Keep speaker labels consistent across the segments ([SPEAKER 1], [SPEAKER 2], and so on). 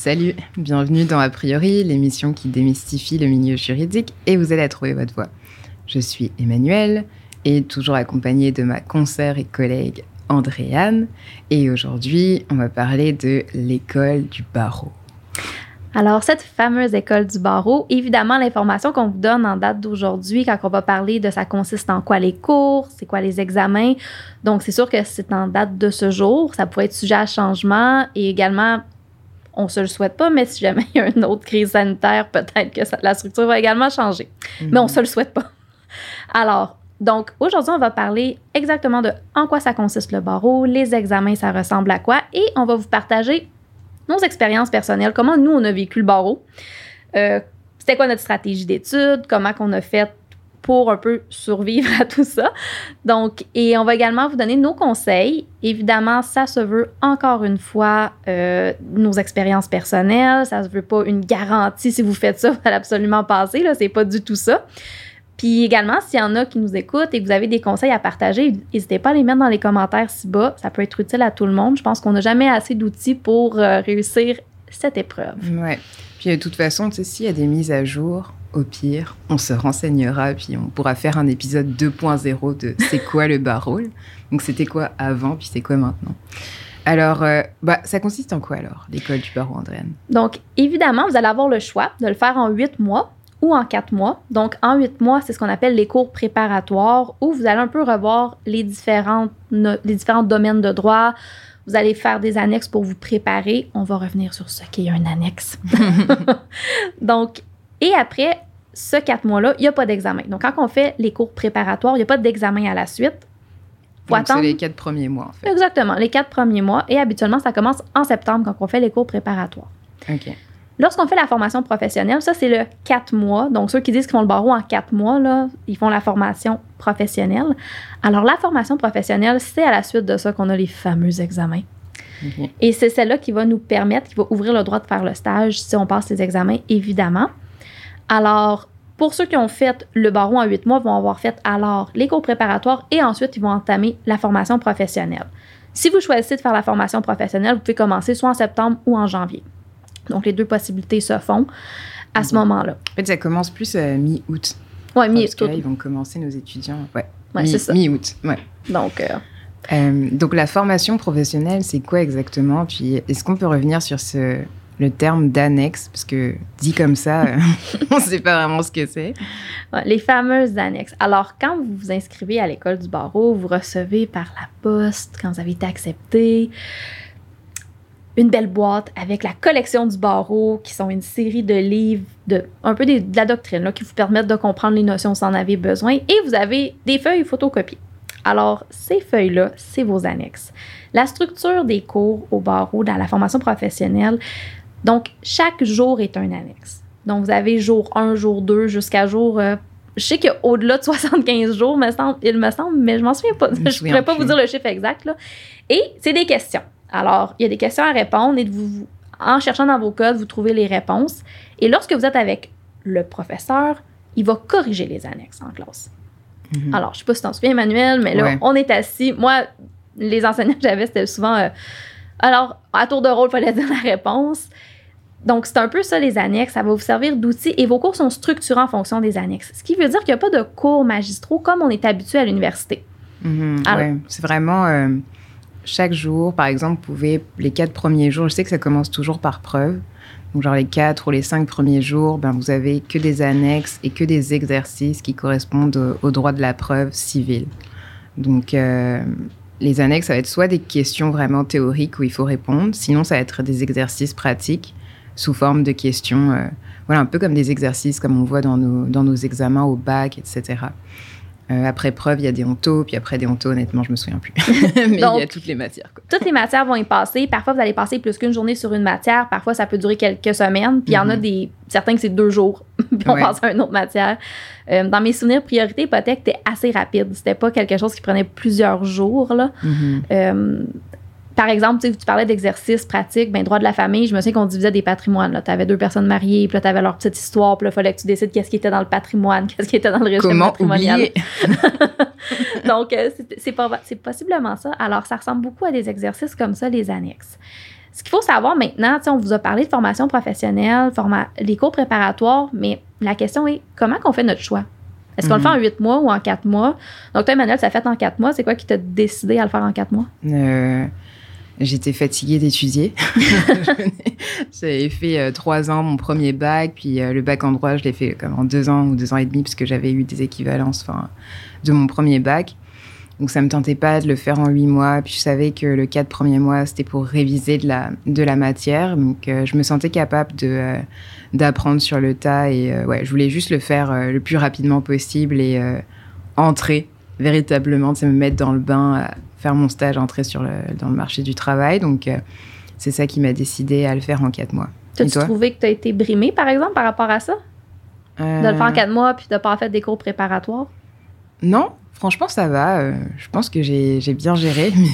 [SPEAKER 1] Salut, bienvenue dans A priori, l'émission qui démystifie le milieu juridique et vous allez trouver votre voix. Je suis Emmanuelle et toujours accompagnée de ma consoeur et collègue Andréane. Et aujourd'hui, on va parler de l'école du barreau.
[SPEAKER 2] Alors, cette fameuse école du barreau, évidemment, l'information qu'on vous donne en date d'aujourd'hui, quand on va parler de ça consiste en quoi les cours, c'est quoi les examens. Donc, c'est sûr que c'est en date de ce jour. Ça pourrait être sujet à changement et également on se le souhaite pas, mais si jamais il y a une autre crise sanitaire, peut-être que la structure va également changer. Mais on mhm. se le souhaite pas. Alors, donc aujourd'hui, on va parler exactement de en quoi ça consiste le barreau, les examens, ça ressemble à quoi, et on va vous partager nos expériences personnelles, comment nous, on a vécu le barreau. Euh, c'était quoi notre stratégie d'études, comment qu'on a fait pour un peu survivre à tout ça. Donc, et on va également vous donner nos conseils. Évidemment, ça se veut encore une fois euh, nos expériences personnelles. Ça se veut pas une garantie si vous faites ça, vous allez absolument passer. Là, c'est pas du tout ça. Puis également, s'il y en a qui nous écoutent et que vous avez des conseils à partager, n'hésitez pas à les mettre dans les commentaires ci bas. Ça peut être utile à tout le monde. Je pense qu'on n'a jamais assez d'outils pour euh, réussir cette épreuve.
[SPEAKER 1] Ouais. Puis de toute façon, s'il y a des mises à jour, au pire, on se renseignera, puis on pourra faire un épisode 2.0 de c'est quoi le barreau? Donc c'était quoi avant, puis c'est quoi maintenant? Alors, euh, bah, ça consiste en quoi alors, l'école du barreau, Andréane?
[SPEAKER 2] Donc, évidemment, vous allez avoir le choix de le faire en huit mois ou en quatre mois. Donc, en huit mois, c'est ce qu'on appelle les cours préparatoires où vous allez un peu revoir les, différentes, les différents domaines de droit. Vous allez faire des annexes pour vous préparer. On va revenir sur ce qu'est un annexe. Donc, et après ce quatre mois-là, il n'y a pas d'examen. Donc, quand on fait les cours préparatoires, il n'y a pas d'examen à la suite.
[SPEAKER 1] c'est les quatre premiers mois, en fait.
[SPEAKER 2] Exactement, les quatre premiers mois. Et habituellement, ça commence en septembre quand on fait les cours préparatoires.
[SPEAKER 1] OK.
[SPEAKER 2] Lorsqu'on fait la formation professionnelle, ça, c'est le quatre mois. Donc, ceux qui disent qu'ils font le barreau en quatre mois, là, ils font la formation professionnelle. Alors, la formation professionnelle, c'est à la suite de ça qu'on a les fameux examens. Et c'est celle-là qui va nous permettre, qui va ouvrir le droit de faire le stage si on passe les examens, évidemment. Alors, pour ceux qui ont fait le barreau en huit mois, vont avoir fait alors les cours préparatoires et ensuite ils vont entamer la formation professionnelle. Si vous choisissez de faire la formation professionnelle, vous pouvez commencer soit en septembre ou en janvier. Donc, les deux possibilités se font à ce moment-là.
[SPEAKER 1] En fait, ça commence plus euh, mi-août.
[SPEAKER 2] Oui, mi-août.
[SPEAKER 1] Parce ils vont commencer nos étudiants. Ouais,
[SPEAKER 2] ouais c'est ça.
[SPEAKER 1] Mi-août, ouais.
[SPEAKER 2] Donc, euh,
[SPEAKER 1] euh, donc, la formation professionnelle, c'est quoi exactement? Puis, est-ce qu'on peut revenir sur ce, le terme d'annexe, parce que dit comme ça, on ne sait pas vraiment ce que c'est.
[SPEAKER 2] les fameuses annexes. Alors, quand vous vous inscrivez à l'école du barreau, vous recevez par la poste, quand vous avez été accepté, une belle boîte avec la collection du barreau, qui sont une série de livres, de, un peu de, la doctrine, là, qui vous permettent de comprendre les notions si vous en avez besoin. Et vous avez des feuilles photocopiées. Alors, ces feuilles-là, c'est vos annexes. La structure des cours au barreau dans la formation professionnelle, donc, chaque jour est un annexe. Donc, vous avez jour 1, jour 2, jusqu'à jour. Euh, je sais qu'au-delà de 75 jours, me semble, il me semble, mais je m'en souviens pas. Je ne pourrais pas vous dire le chiffre exact. Là. Et c'est des questions. Alors, il y a des questions à répondre et vous, en cherchant dans vos codes, vous trouvez les réponses. Et lorsque vous êtes avec le professeur, il va corriger les annexes en classe. Mhm. Alors, je ne sais pas si tu t'en souviens, Emmanuel, mais là, on est assis. Moi, les enseignants que j'avais, c'était souvent. Euh, alors, à tour de rôle, il fallait dire la réponse. Donc, c'est un peu ça, les annexes. Ça va vous servir d'outil et vos cours sont structurés en fonction des annexes. Ce qui veut dire qu'il n'y a pas de cours magistraux comme on est habitué à l'université.
[SPEAKER 1] Mhm, oui, c'est vraiment euh, chaque jour, par exemple, vous pouvez, les quatre premiers jours, je sais que ça commence toujours par preuve. Donc, genre les quatre ou les cinq premiers jours, ben, vous avez que des annexes et que des exercices qui correspondent au, droit de la preuve civile. Donc, euh, les annexes, ça va être soit des questions vraiment théoriques où il faut répondre, sinon ça va être des exercices pratiques sous forme de questions, euh, voilà, un peu comme des exercices comme on voit dans nos, dans nos examens au bac, etc. Euh, après preuve, il y a des ontos, puis après des ontos, honnêtement, je me souviens plus. Mais il y a toutes les matières.
[SPEAKER 2] Toutes les matières vont y passer. Parfois, vous allez passer plus qu'une journée sur une matière. Parfois, ça peut durer quelques semaines. Puis il y en a mhm. des certains que c'est deux jours, puis on passe à une autre matière. Euh, dans mes souvenirs, priorité hypothèque était assez rapide. C'était pas quelque chose qui prenait plusieurs jours. Là. Mhm par exemple, tu parlais d'exercice pratique, ben, droit de la famille, je me souviens qu'on divisait des patrimoines. Tu avais deux personnes mariées, puis là, tu avais leur petite histoire, puis là, il fallait que tu décides qu'est-ce qui était dans le patrimoine, qu'est-ce qui était dans le régime
[SPEAKER 1] Comment
[SPEAKER 2] patrimonial. Donc, euh, c'est possiblement ça. Alors, ça ressemble beaucoup à des exercices comme ça, les annexes. Ce qu'il faut savoir maintenant, on vous a parlé de formation professionnelle, forma les cours préparatoires, mais la question est comment on fait notre choix? Est-ce qu'on le fait en
[SPEAKER 1] Mhm.
[SPEAKER 2] huit mois ou en quatre mois? Donc, toi, Emmanuel, ça a fait en quatre mois. C'est quoi qui t'a décidé à le faire en quatre mois?
[SPEAKER 1] Euh, J'étais fatiguée d'étudier. J'avais fait euh, trois ans mon premier bac, puis euh, le bac en droit, je l'ai fait comme en deux ans ou deux ans et demi, parce que j'avais eu des équivalences de mon premier bac. Donc ça me tentait pas de le faire en huit mois. Puis je savais que le quatre premiers mois, c'était pour réviser de la, de la matière. Donc euh, je me sentais capable de, euh, d'apprendre sur le tas. Et euh, ouais, je voulais juste le faire le plus rapidement possible et entrer véritablement, c'est me mettre dans le bain, faire mon stage, entrer sur le, dans le marché du travail. Donc c'est ça qui m'a décidé à le faire en quatre mois.
[SPEAKER 2] T'as-tu trouvé que tu as été brimé, par exemple, par rapport à ça? De le faire en quatre mois puis de pas faire des cours préparatoires?
[SPEAKER 1] Non, franchement, ça va. euh, je pense que j'ai bien géré. Mais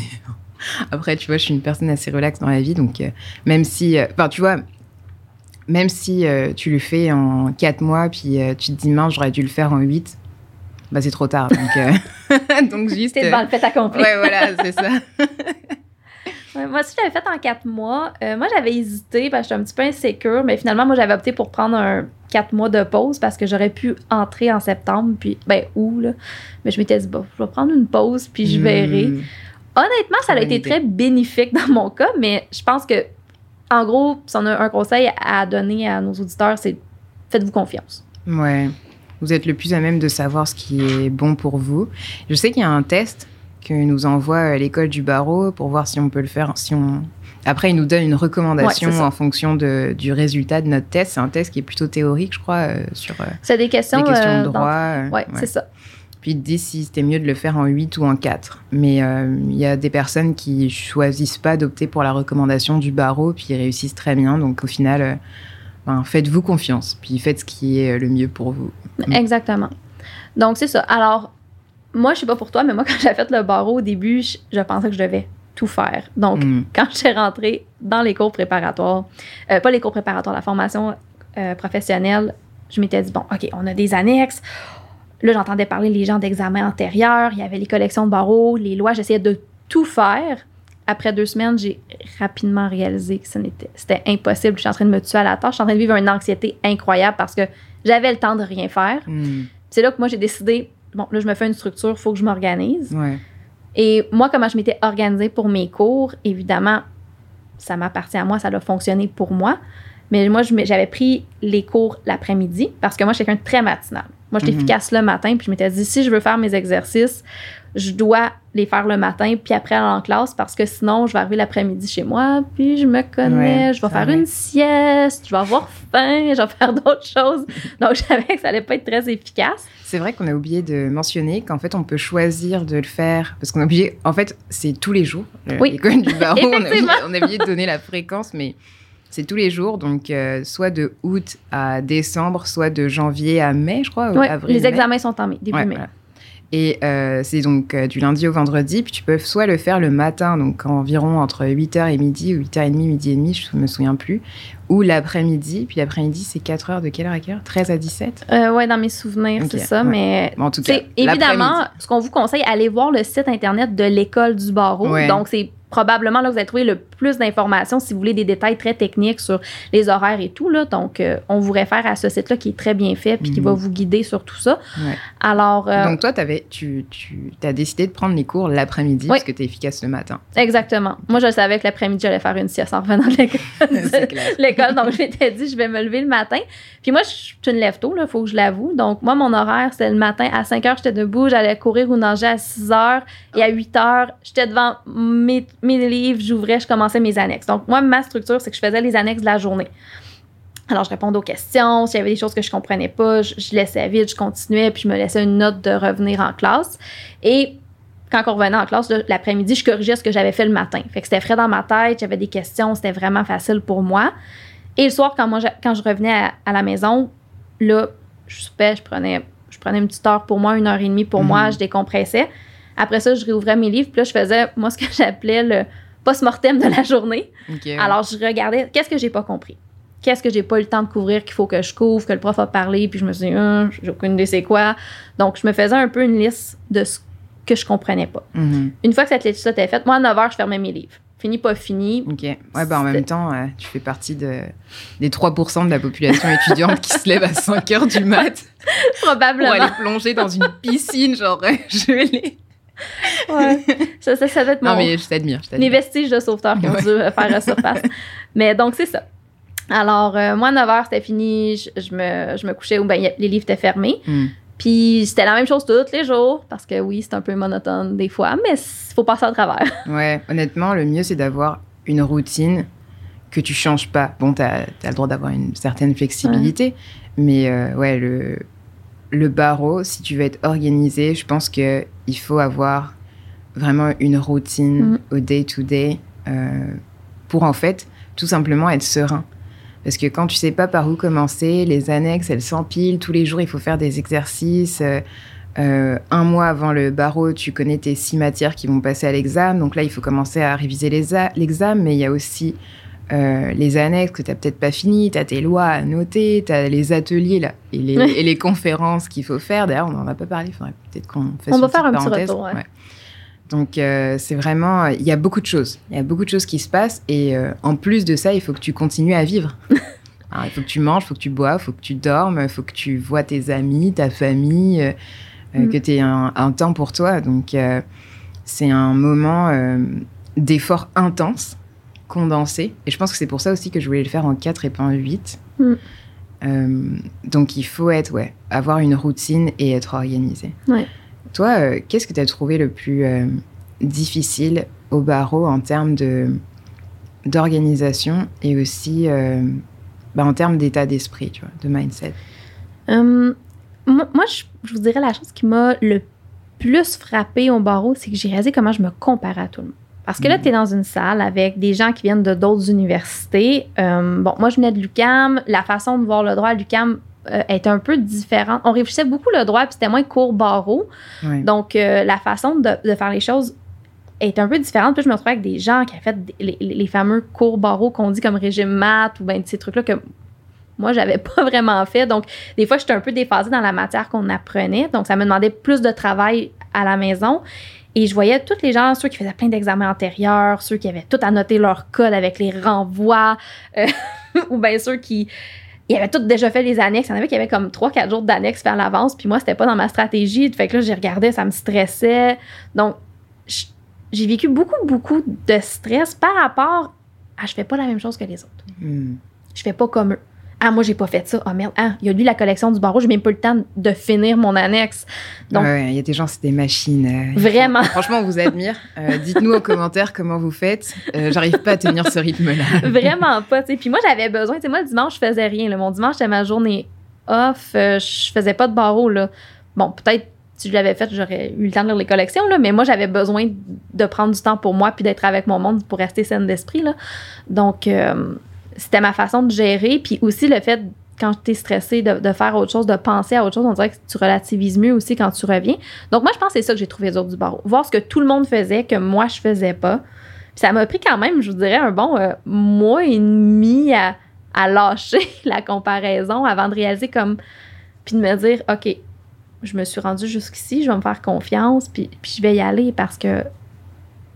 [SPEAKER 1] après, tu vois, je suis une personne assez relaxe dans la vie. Donc, euh, même si. euh, Enfin, tu vois, même si tu le fais en 4 mois, puis tu te dis, mince, j'aurais dû le faire en 8, bah, c'est trop tard. Donc, donc juste.
[SPEAKER 2] C'était devant le fait accompli.
[SPEAKER 1] ouais, voilà, c'est ça.
[SPEAKER 2] Ouais, moi aussi, je l'avais fait en quatre mois. Euh, moi, j'avais hésité parce que j'étais un petit peu insécure, mais finalement, moi, j'avais opté pour prendre un quatre mois de pause parce que j'aurais pu entrer en septembre, puis, ben, où, là. Mais je m'étais dit, bon, je vais prendre une pause, puis je verrai.
[SPEAKER 1] Hmm.
[SPEAKER 2] Honnêtement, ça a été très bénéfique dans mon cas, mais je pense que, en gros, si on a un conseil à donner à nos auditeurs, c'est faites-vous confiance.
[SPEAKER 1] Ouais. Vous êtes le plus à même de savoir ce qui est bon pour vous. Je sais qu'il y a un test que nous envoie euh, l'école du barreau pour voir si on peut le faire. Si on... Après, il nous donne une recommandation
[SPEAKER 2] Ouais, ça.
[SPEAKER 1] en fonction de, du résultat de notre test. C'est un test qui est plutôt théorique, je crois, euh, sur euh,
[SPEAKER 2] C'est des questions.
[SPEAKER 1] les questions de
[SPEAKER 2] dans-
[SPEAKER 1] droit. euh,
[SPEAKER 2] Ouais, c'est ça.
[SPEAKER 1] Puis il te dit si c'était mieux de le faire en 8 ou en 4. Mais euh, il y a des personnes qui choisissent pas d'opter pour la recommandation du barreau, puis ils réussissent très bien. Donc au final, euh, ben, faites-vous confiance, puis faites ce qui est le mieux pour vous.
[SPEAKER 2] Exactement. Donc, c'est ça. Alors, moi, je sais pas pour toi, mais moi, quand j'ai fait le barreau au début, je, je pensais que je devais tout faire. Donc,
[SPEAKER 1] Mm.
[SPEAKER 2] quand j'ai rentré dans les cours préparatoires, euh, pas les cours préparatoires, la formation euh, professionnelle, je m'étais dit, bon, OK, on a des annexes. Là, j'entendais parler les gens d'examens antérieurs, il y avait les collections de barreaux, les lois, j'essayais de tout faire. Après deux semaines, j'ai rapidement réalisé que c'était impossible. Je suis en train de me tuer à la tâche. Je suis en train de vivre une anxiété incroyable parce que j'avais le temps de rien faire.
[SPEAKER 1] Mm.
[SPEAKER 2] C'est là que moi, j'ai décidé, bon, là, je me fais une structure, il faut que je m'organise.
[SPEAKER 1] Ouais.
[SPEAKER 2] Et moi, comment je m'étais organisée pour mes cours, évidemment, ça m'appartient à moi, ça a fonctionné pour moi. Mais moi, j'avais pris les cours l'après-midi parce que moi, je suis quelqu'un de très matinal. Moi, j'étais
[SPEAKER 1] Mhm.
[SPEAKER 2] efficace le matin, puis je m'étais dit, si je veux faire mes exercices, je dois les faire le matin, puis après aller en classe, parce que sinon, je vais arriver l'après-midi chez moi, puis je me connais,
[SPEAKER 1] Ouais,
[SPEAKER 2] je vais faire une sieste, je vais avoir faim, je vais faire d'autres choses. Donc, je savais que ça allait pas être très efficace.
[SPEAKER 1] C'est vrai qu'on a oublié de mentionner qu'en fait, on peut choisir de le faire parce qu'on a oublié. En fait, c'est tous les jours. euh,
[SPEAKER 2] Oui.
[SPEAKER 1] L'école du barreau, on a, oublié,
[SPEAKER 2] Effectivement.
[SPEAKER 1] on a oublié de donner la fréquence, mais c'est tous les jours. Donc, euh, soit de août à décembre, soit de janvier à mai, je crois. ou
[SPEAKER 2] Ouais,
[SPEAKER 1] avril,
[SPEAKER 2] les
[SPEAKER 1] mai.
[SPEAKER 2] examens sont en mai, début
[SPEAKER 1] Ouais,
[SPEAKER 2] mai.
[SPEAKER 1] voilà. Et euh, c'est donc euh, du lundi au vendredi. Puis tu peux soit le faire le matin, donc environ entre 8h et midi, ou 8h30, midi et demi, je me souviens plus. Ou l'après-midi. Puis l'après-midi, c'est 4 heures de quelle heure à quelle heure? 13 à 17
[SPEAKER 2] Euh, ouais, dans mes souvenirs, c'est ça.
[SPEAKER 1] ouais.
[SPEAKER 2] Mais
[SPEAKER 1] Bon, En tout cas,
[SPEAKER 2] évidemment, ce qu'on vous conseille, allez voir le site internet de l'école du barreau.
[SPEAKER 1] Ouais.
[SPEAKER 2] Donc, c'est probablement là que vous allez trouver le plus d'informations si vous voulez des détails très techniques sur les horaires et tout. Là. Donc, euh, on vous réfère à ce site-là qui est très bien fait puis qui
[SPEAKER 1] Mhm.
[SPEAKER 2] va vous guider sur tout ça.
[SPEAKER 1] Ouais.
[SPEAKER 2] Alors, euh,
[SPEAKER 1] Donc toi, avais, tu, tu as décidé de prendre les cours l'après-midi
[SPEAKER 2] Oui.
[SPEAKER 1] parce que tu es efficace le matin.
[SPEAKER 2] exactement. Moi, je savais que l'après-midi, j'allais faire une sieste en revenant de l'école. Donc, je m'étais dit, je vais me lever le matin. Puis moi, je suis une lève tôt, il faut que je l'avoue. Donc, moi, mon horaire, c'était le matin. À 5 heures, j'étais debout. J'allais courir ou nager à 6 heures. Et à 8 heures, j'étais devant mes, mes livres, j'ouvrais, je commençais mes annexes. Donc, moi, ma structure, c'est que je faisais les annexes de la journée. Alors, je répondais aux questions. S'il y avait des choses que je comprenais pas, je, je laissais vite, je continuais, puis je me laissais une note de revenir en classe. Et quand on revenait en classe, l'après-midi, je corrigeais ce que j'avais fait le matin. Fait que c'était frais dans ma tête, j'avais des questions, c'était vraiment facile pour moi. Et le soir, quand, moi, je- quand je revenais à, à la maison, là, je soupais, je prenais, je prenais une petite heure pour moi, une heure et demie pour
[SPEAKER 1] Mhm.
[SPEAKER 2] moi, je décompressais. Après ça, je réouvrais mes livres, puis là, je faisais, moi, ce que j'appelais le post-mortem de la journée. Alors, je regardais, qu'est-ce que j'ai pas compris? Qu'est-ce que j'ai pas eu le temps de couvrir, qu'il faut que je couvre, que le prof a parlé, puis je me suis dit, Hum, j'ai aucune idée c'est quoi? Donc, je me faisais un peu une liste de ce que je comprenais pas.
[SPEAKER 1] Mhm.
[SPEAKER 2] Une fois que cette liste-là était faite, moi, à 9 h, je fermais mes livres. fini, pas fini.
[SPEAKER 1] Ok. Ouais, bah en même temps, euh, tu fais partie de, des 3% de la population étudiante qui se lève à 5 heures du mat
[SPEAKER 2] Probablement.
[SPEAKER 1] pour aller plonger dans une piscine, genre gelée.
[SPEAKER 2] Ouais. Ça, ça, ça va être mon,
[SPEAKER 1] Non, mais je t'admire. t'admire.
[SPEAKER 2] vestiges de sauveteur qui ont
[SPEAKER 1] Ouais.
[SPEAKER 2] dû euh, faire surface. mais donc, c'est ça. Alors, euh, moi, 9 h, c'était fini. Je, je me, je me couchais où ben, les livres étaient fermés.
[SPEAKER 1] Hmm.
[SPEAKER 2] Puis, c'était la même chose tous les jours. Parce que oui, c'est un peu monotone des fois, mais il faut passer à travers.
[SPEAKER 1] Ouais, honnêtement, le mieux, c'est d'avoir une routine que tu changes pas. Bon, tu as, le droit d'avoir une certaine flexibilité, mais euh, ouais, le, le barreau, si tu veux être organisé, je pense qu'il faut avoir vraiment une routine
[SPEAKER 2] Mhm.
[SPEAKER 1] au day-to-day euh, pour en fait tout simplement être serein. Parce que quand tu sais pas par où commencer, les annexes, elles s'empilent. Tous les jours, il faut faire des exercices. Euh, euh, un mois avant le barreau, tu connais tes six matières qui vont passer à l'examen. Donc là, il faut commencer à réviser l'examen. Mais il y a aussi euh, les annexes que tu n'as peut-être pas fini. Tu as tes lois à noter. Tu as les ateliers là, et, les, et les conférences qu'il faut faire. D'ailleurs, on n'en a pas parlé. Il faudrait peut-être qu'on fasse
[SPEAKER 2] On
[SPEAKER 1] une
[SPEAKER 2] va faire un petit retour, ouais.
[SPEAKER 1] Donc, euh, c'est vraiment. Il y a beaucoup de choses. Il y a beaucoup de choses qui se passent. Et euh, en plus de ça, il faut que tu continues à vivre. Alors, il faut que tu manges, il faut que tu bois, il faut que tu dormes, il faut que tu vois tes amis, ta famille, euh,
[SPEAKER 2] Mm.
[SPEAKER 1] que tu aies un, un temps pour toi. Donc, c'est un moment d'effort intense, condensé. Et je pense que c'est pour ça aussi que je voulais le faire en 4 et pas en 8.
[SPEAKER 2] Mm.
[SPEAKER 1] Donc, il faut être, ouais, avoir une routine et être organisé.
[SPEAKER 2] Ouais.
[SPEAKER 1] Toi, euh, qu'est-ce que tu as trouvé le plus euh, difficile au barreau en termes d'organisation et aussi euh, bah, en termes d'état d'esprit, tu vois, de mindset?
[SPEAKER 2] Hum, moi, moi, je, je vous dirais la chose qui m'a le plus frappé au barreau, c'est que j'ai réalisé comment je me comparais à tout le monde. Parce que là,
[SPEAKER 1] Mm.
[SPEAKER 2] tu es dans une salle avec des gens qui viennent de d'autres universités. Hum, bon, moi, je venais de l'UCAM. La façon de voir le droit à l'UCAM euh, est un peu différente. On réfléchissait beaucoup le droit, puis c'était moins court barreau. Donc, euh, la façon de, de faire les choses est un peu différente. Puis je me retrouvais avec des gens qui avaient fait des- les, fameux cours barreaux qu'on dit comme régime maths ou ben ces trucs-là que moi, j'avais pas vraiment fait. Donc, des fois, j'étais un peu déphasée dans la matière qu'on apprenait. Donc, ça me demandait plus de travail à la maison. Et je voyais tous les gens, ceux qui faisaient plein d'examens antérieurs, ceux qui avaient tout annoté leur code avec les renvois, euh, ou bien ceux qui ils avaient tous déjà fait les annexes. Il y en avait qui avaient comme 3-4 jours d'annexes faire l'avance. Puis moi, c'était pas dans ma stratégie. Fait que là, j'ai regardé, ça me stressait. Donc, j'ai vécu beaucoup, beaucoup de stress par rapport à je fais pas la même chose que les autres.
[SPEAKER 1] Hmm.
[SPEAKER 2] Je fais pas comme eux. Ah, moi, j'ai pas fait ça. Ah, merde. Ah, il a lu la collection du barreau. J'ai même pas eu le temps de finir mon annexe. Donc-
[SPEAKER 1] Ouais, il y a des gens, c'est des machines. euh,
[SPEAKER 2] Vraiment.
[SPEAKER 1] Franchement, on vous admire. Euh, Dites-nous en commentaire comment vous faites. Euh, J'arrive pas à tenir ce rythme-là.
[SPEAKER 2] Vraiment pas, tu sais. Puis moi, j'avais besoin, tu sais, moi, le dimanche, je faisais rien. là. Mon dimanche, c'était ma journée off. Euh, je faisais pas de barreau, là. Bon, peut-être, si je l'avais fait, j'aurais eu le temps de lire les collections, là. Mais moi, j'avais besoin de prendre du temps pour moi puis d'être avec mon monde pour rester saine d'esprit, là. Donc, euh, c'était ma façon de gérer. Puis aussi, le fait, quand tu es stressé, de, faire autre chose, de penser à autre chose, on dirait que tu relativises mieux aussi quand tu reviens. Donc, moi, je pense que c'est ça que j'ai trouvé dur du barreau. Voir ce que tout le monde faisait, que moi, je faisais pas. Puis ça m'a pris quand même, je vous dirais, un bon euh, mois et demi à, à lâcher la comparaison avant de réaliser comme. Puis de me dire, OK, je me suis rendue jusqu'ici, je vais me faire confiance, puis, puis je vais y aller parce que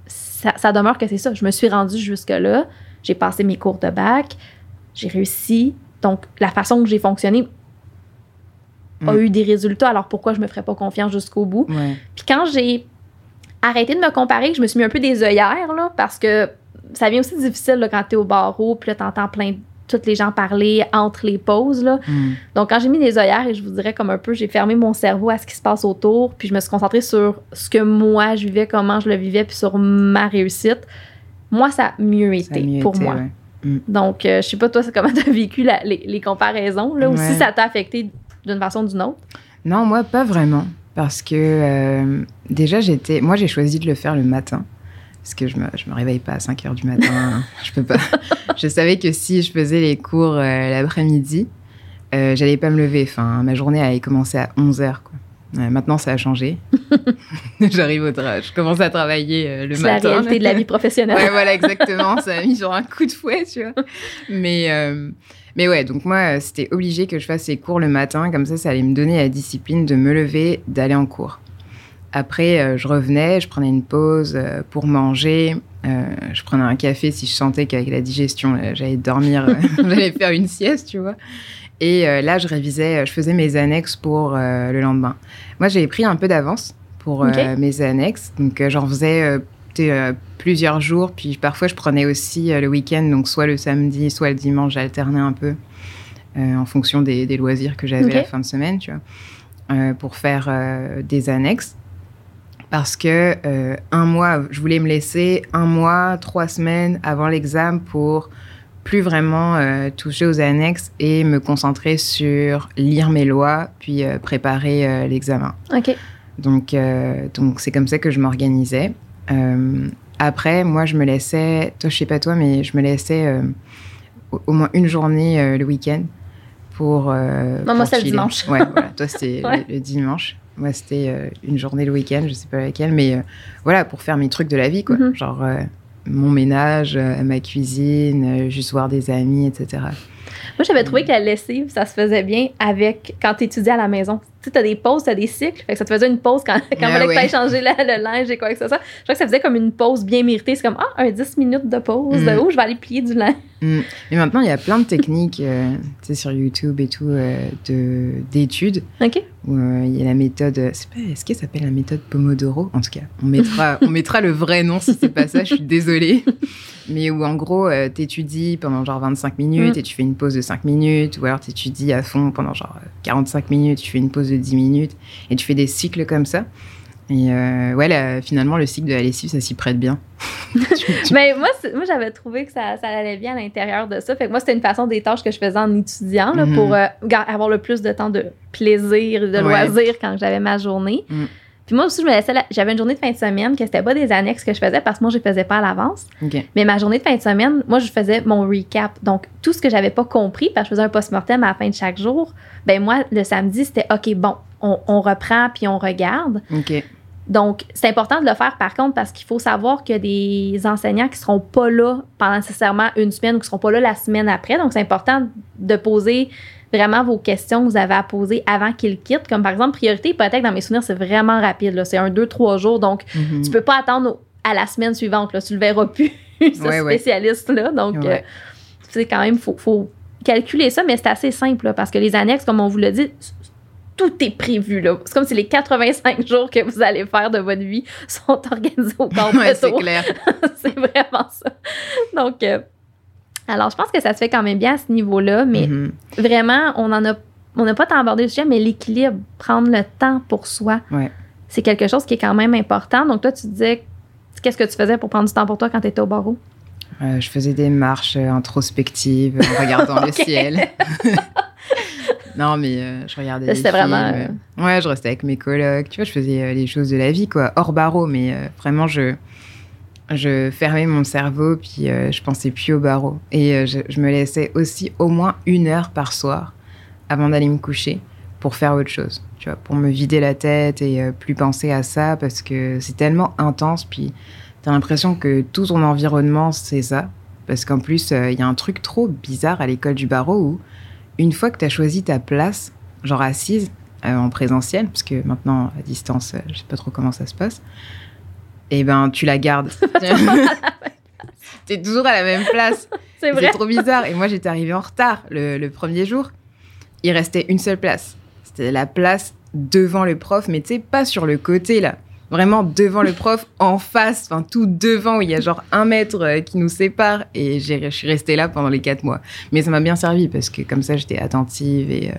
[SPEAKER 2] ça, ça demeure que c'est ça. Je me suis rendue jusque-là, j'ai passé mes cours de bac, j'ai réussi. Donc, la façon que j'ai fonctionné a
[SPEAKER 1] Mm.
[SPEAKER 2] eu des résultats, alors pourquoi je me ferais pas confiance jusqu'au bout?
[SPEAKER 1] Ouais.
[SPEAKER 2] Puis quand j'ai arrêté de me comparer, je me suis mis un peu des œillères, là, parce que ça vient aussi difficile là, quand tu es au barreau, puis là, t'entends plein de toutes les gens parler entre les pauses. Là.
[SPEAKER 1] Hmm.
[SPEAKER 2] Donc, quand j'ai mis des œillères, et je vous dirais comme un peu, j'ai fermé mon cerveau à ce qui se passe autour, puis je me suis concentrée sur ce que moi, je vivais, comment je le vivais, puis sur ma réussite. Moi, ça a mieux
[SPEAKER 1] a
[SPEAKER 2] été
[SPEAKER 1] mieux
[SPEAKER 2] pour
[SPEAKER 1] été,
[SPEAKER 2] moi.
[SPEAKER 1] ouais.
[SPEAKER 2] Donc, euh, je sais pas, toi, c'est comment tu as vécu la- les, les comparaisons, là, ou
[SPEAKER 1] Ouais.
[SPEAKER 2] si ça t'a affecté d'une façon ou d'une autre?
[SPEAKER 1] Non, moi, pas vraiment. Parce que euh, déjà, j'étais. Moi, j'ai choisi de le faire le matin. Parce que je me, je me réveille pas à 5 heures du matin. je peux pas. je savais que si je faisais les cours euh, l'après-midi, euh, j'allais pas me lever. Enfin, ma journée allait commencer à 11 heures. Quoi. Maintenant, ça a changé. J'arrive au travail. Je commence à travailler euh, le
[SPEAKER 2] C'est la
[SPEAKER 1] matin.
[SPEAKER 2] réalité de la vie professionnelle.
[SPEAKER 1] Ouais, voilà, exactement. Ça m'a mis sur un coup de fouet, tu vois. Mais, euh, mais ouais, donc moi, euh, c'était obligé que je fasse ces cours le matin. Comme ça, ça allait me donner la discipline de me lever, d'aller en cours. Après, je revenais, je prenais une pause pour manger. Je prenais un café si je sentais qu'avec la digestion, j'allais dormir, j'allais faire une sieste, tu vois. Et là, je révisais, je faisais mes annexes pour le lendemain. Moi, j'avais pris un peu d'avance pour mes annexes, donc j'en faisais plusieurs jours, puis parfois je prenais aussi le week-end, donc soit le samedi, soit le dimanche, j'alternais un peu en fonction des, loisirs que j'avais la fin de semaine, tu vois, pour faire des annexes parce que euh, un mois, je voulais me laisser un mois, trois semaines avant l'examen pour plus vraiment euh, toucher aux annexes et me concentrer sur lire mes lois puis euh, préparer l'examen.
[SPEAKER 2] Ok.
[SPEAKER 1] Donc donc c'est comme ça que je m'organisais. après, moi, je me laissais, toi, je sais pas toi, mais je me laissais au, moins une journée le week-end pour.
[SPEAKER 2] non, moi, c'est le dimanche.
[SPEAKER 1] ouais, voilà. Toi, c'était le, dimanche. Moi, c'était euh, une journée le week-end, je sais pas laquelle, mais euh, voilà, pour faire mes trucs de la vie, quoi. Mhm. Genre euh, mon ménage, ma cuisine, juste voir des amis, etc.
[SPEAKER 2] Moi, j'avais trouvé que la lessive, ça se faisait bien avec quand tu étudiais à la maison. Tu sais, as des pauses, tu as des cycles. Fait que ça te faisait une pause quand, quand ah, fallait que changer le linge et quoi que ce soit. Je crois que ça faisait comme une pause bien méritée. C'est comme, ah, un 10 minutes de pause. Mm. Oh, je vais aller plier du linge.
[SPEAKER 1] Mm. Mais maintenant, il y a plein de techniques, euh, tu sais, sur YouTube et tout, euh, d'études.
[SPEAKER 2] OK.
[SPEAKER 1] Euh, il y a la méthode, est-ce qu'elle s'appelle la méthode Pomodoro? En tout cas, on mettra, on mettra le vrai nom si c'est pas ça, je suis désolée. Mais où en gros, tu étudies pendant genre 25 minutes mm. et tu fais une pause de 5 minutes, ou alors tu étudies à fond pendant genre 45 minutes, tu fais une pause de 10 minutes, et tu fais des cycles comme ça. Et euh, ouais, finalement, le cycle de la lessive, ça s'y prête bien.
[SPEAKER 2] Mais moi, moi j'avais trouvé que ça, ça, allait bien à l'intérieur de ça. Fait que moi, c'était une façon des tâches que je faisais en étudiant là, pour mhm. euh, avoir le plus de temps de plaisir, de loisir quand j'avais ma journée. Mm. Puis moi aussi, je me laissais. J'avais une journée de fin de semaine que c'était pas des annexes que je faisais parce que moi, je les faisais pas à l'avance. Mais ma journée de fin de semaine, moi, je faisais mon recap. Donc, tout ce que j'avais pas compris, parce que je faisais un post-mortem à la fin de chaque jour, ben moi, le samedi, c'était OK, bon, on, reprend puis on regarde. Donc, c'est important de le faire par contre parce qu'il faut savoir qu'il y a des enseignants qui seront pas là pendant nécessairement une semaine ou qui seront pas là la semaine après. Donc, c'est important de poser vraiment vos questions que vous avez à poser avant qu'ils quittent. Comme par exemple, priorité hypothèque, dans mes souvenirs, c'est vraiment rapide. C'est un, deux, trois jours. Donc, mhm. tu peux pas attendre à la semaine suivante. Là. Tu le verras plus, ce spécialiste-là. Donc, euh, c'est quand même, il faut, faut, calculer ça, mais c'est assez simple parce que les annexes, comme on vous l'a dit, tout est prévu. là. C'est comme si les 85 jours que vous allez faire de votre vie sont organisés au
[SPEAKER 1] ouais, c'est clair.
[SPEAKER 2] c'est vraiment ça. Donc, euh, alors, je pense que ça se fait quand même bien à ce niveau-là, mais mm-hmm. vraiment, on en a, on n'a pas tant abordé le sujet, mais l'équilibre, prendre le temps pour soi, c'est quelque chose qui est quand même important. Donc, toi, tu disais, qu'est-ce que tu faisais pour prendre du temps pour toi quand tu étais au barreau?
[SPEAKER 1] Euh, je faisais des marches euh, introspectives en regardant le ciel. non, mais euh, je regardais. C'était vraiment. Ouais, je restais avec mes colocs. Tu vois, je faisais les choses de la vie, quoi, hors barreau, mais vraiment, je je fermais mon cerveau, puis euh, je pensais plus au barreau. Et euh, je, me laissais aussi au moins une heure par soir avant d'aller me coucher pour faire autre chose, tu vois, pour me vider la tête et euh, plus penser à ça parce que c'est tellement intense, puis tu as l'impression que tout ton environnement, c'est ça? Parce qu'en plus, il y a un truc trop bizarre à l'école du barreau où, une fois que tu as choisi ta place, genre assise, en présentiel, parce que maintenant, à distance, je sais pas trop comment ça se passe, eh ben tu la gardes. T'es toujours à la même place. C'est vrai. C'est trop bizarre. Et moi, j'étais arrivée en retard le, premier jour. Il restait une seule place. C'était la place devant le prof, mais tu sais, pas sur le côté là. Vraiment devant le prof, en face, enfin tout devant, où il y a genre un mètre euh, qui nous sépare. Et je suis restée là pendant les quatre mois. Mais ça m'a bien servi parce que comme ça, j'étais attentive et euh,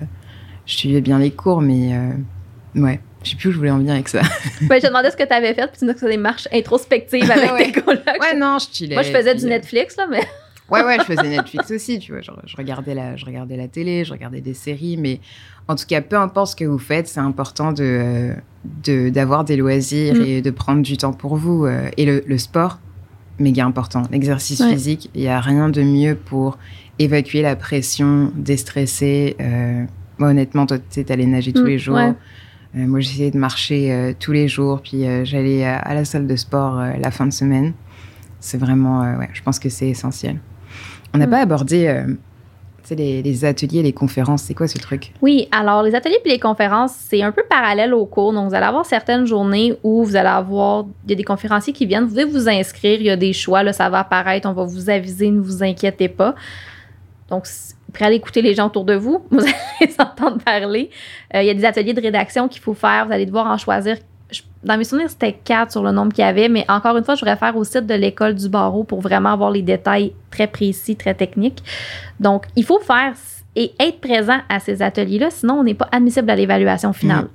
[SPEAKER 1] je suivais bien les cours. Mais euh, ouais, je sais plus où je voulais en venir avec ça.
[SPEAKER 2] ouais, je demandais ce que tu avais fait, puis tu me disais que c'était des marches introspectives avec tes colocs.
[SPEAKER 1] Ouais, non, je chillais.
[SPEAKER 2] Moi, je faisais du Netflix, là, mais.
[SPEAKER 1] ouais, ouais, je faisais Netflix aussi, tu vois. je, regardais la, je regardais la télé, je regardais des séries, mais en tout cas, peu importe ce que vous faites, c'est important de, d'avoir des loisirs mm. et de prendre du temps pour vous. Euh, et le, sport, méga important. L'exercice physique, il n'y a rien de mieux pour évacuer la pression, déstresser. Euh, moi, honnêtement, toi, tu allais nager tous mm, les jours. Euh, moi, j'essayais de marcher euh, tous les jours, puis euh, j'allais à, la salle de sport la fin de semaine. C'est vraiment, ouais, je pense que c'est essentiel. On n'a mm. pas abordé les, ateliers, les conférences, c'est quoi ce truc?
[SPEAKER 2] Oui, alors les ateliers et les conférences, c'est un peu parallèle au cours. Donc, vous allez avoir certaines journées où vous allez avoir, il y a des conférenciers qui viennent, vous pouvez vous inscrire, il y a des choix, ça va apparaître, on va vous aviser, ne vous inquiétez pas. Donc, prêt à écouter les gens autour de vous, vous allez s'entendre parler. Euh, il y a des ateliers de rédaction qu'il faut faire, vous allez devoir en choisir. Dans mes souvenirs, c'était quatre sur le nombre qu'il y avait, mais encore une fois, je réfère au site de l'école du barreau pour vraiment avoir les détails très précis, très techniques. Donc, il faut faire et être présent à ces ateliers-là, sinon on n'est pas admissible à l'évaluation finale.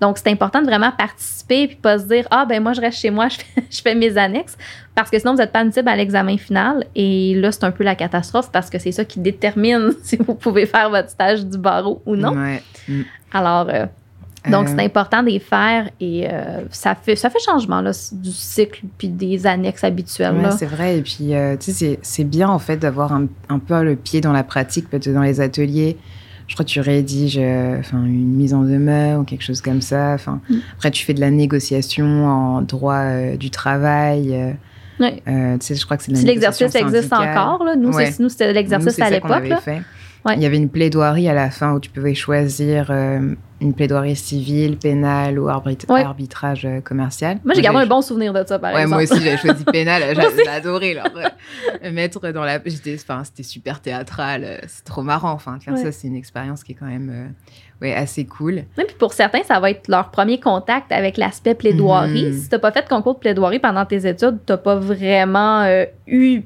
[SPEAKER 2] Donc, c'est important de vraiment participer puis pas se dire Ah, ben moi, je reste chez moi, je fais, je fais mes annexes, parce que sinon, vous n'êtes pas admissible à l'examen final. Et là, c'est un peu la catastrophe parce que c'est ça qui détermine si vous pouvez faire votre stage du barreau ou non.
[SPEAKER 1] Ouais. Mm.
[SPEAKER 2] Alors, euh, donc,
[SPEAKER 1] Euh,
[SPEAKER 2] c'est important de les faire et euh, ça, fait, ça fait changement là, du cycle puis des annexes habituelles.
[SPEAKER 1] Ouais, c'est vrai. Et puis, euh, tu sais, c'est- bien en fait d'avoir un, un peu le pied dans la pratique, peut-être dans les ateliers. Je crois que tu rédiges euh, une mise en demeure ou quelque chose comme ça. Enfin,
[SPEAKER 2] Mm.
[SPEAKER 1] Après, tu fais de la négociation en droit euh, du travail. euh, euh, sais, je crois que c'est
[SPEAKER 2] Si l'exercice existe encore, là, nous,
[SPEAKER 1] Ouais.
[SPEAKER 2] c'est- nous c'était l'exercice à l'époque. Ouais.
[SPEAKER 1] Il y avait une plaidoirie à la fin où tu pouvais choisir euh, une plaidoirie civile, pénale ou
[SPEAKER 2] Ouais.
[SPEAKER 1] arbitrage euh, commercial.
[SPEAKER 2] Moi, j'ai gardé un bon souvenir de ça, par
[SPEAKER 1] Ouais,
[SPEAKER 2] exemple.
[SPEAKER 1] moi aussi, j'avais choisi pénal.
[SPEAKER 2] Moi
[SPEAKER 1] J'ai adoré leur mettre dans la. C'était super théâtral. euh, C'est trop marrant. Enfin, faire ça, c'est une expérience qui est quand même, euh, ouais, assez cool.
[SPEAKER 2] Puis pour certains, ça va être leur premier contact avec l'aspect plaidoirie.
[SPEAKER 1] Mhm.
[SPEAKER 2] Si t'as pas fait de concours de plaidoirie pendant tes études, t'as pas vraiment euh, eu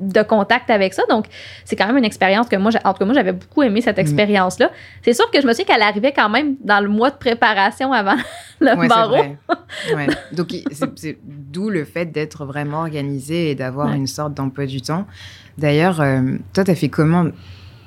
[SPEAKER 2] de contact avec ça. Donc, c'est quand même une expérience que moi, en tout cas, moi, j'avais beaucoup aimé cette
[SPEAKER 1] Mhm.
[SPEAKER 2] expérience-là. C'est sûr que je me souviens qu'elle arrivait quand même dans le mois de préparation avant le
[SPEAKER 1] Ouais,
[SPEAKER 2] barreau.
[SPEAKER 1] vrai. Ouais. Donc, c'est- d'où le fait d'être vraiment organisé et d'avoir
[SPEAKER 2] Ouais.
[SPEAKER 1] une sorte d'emploi du temps. D'ailleurs, euh, toi, tu as fait comment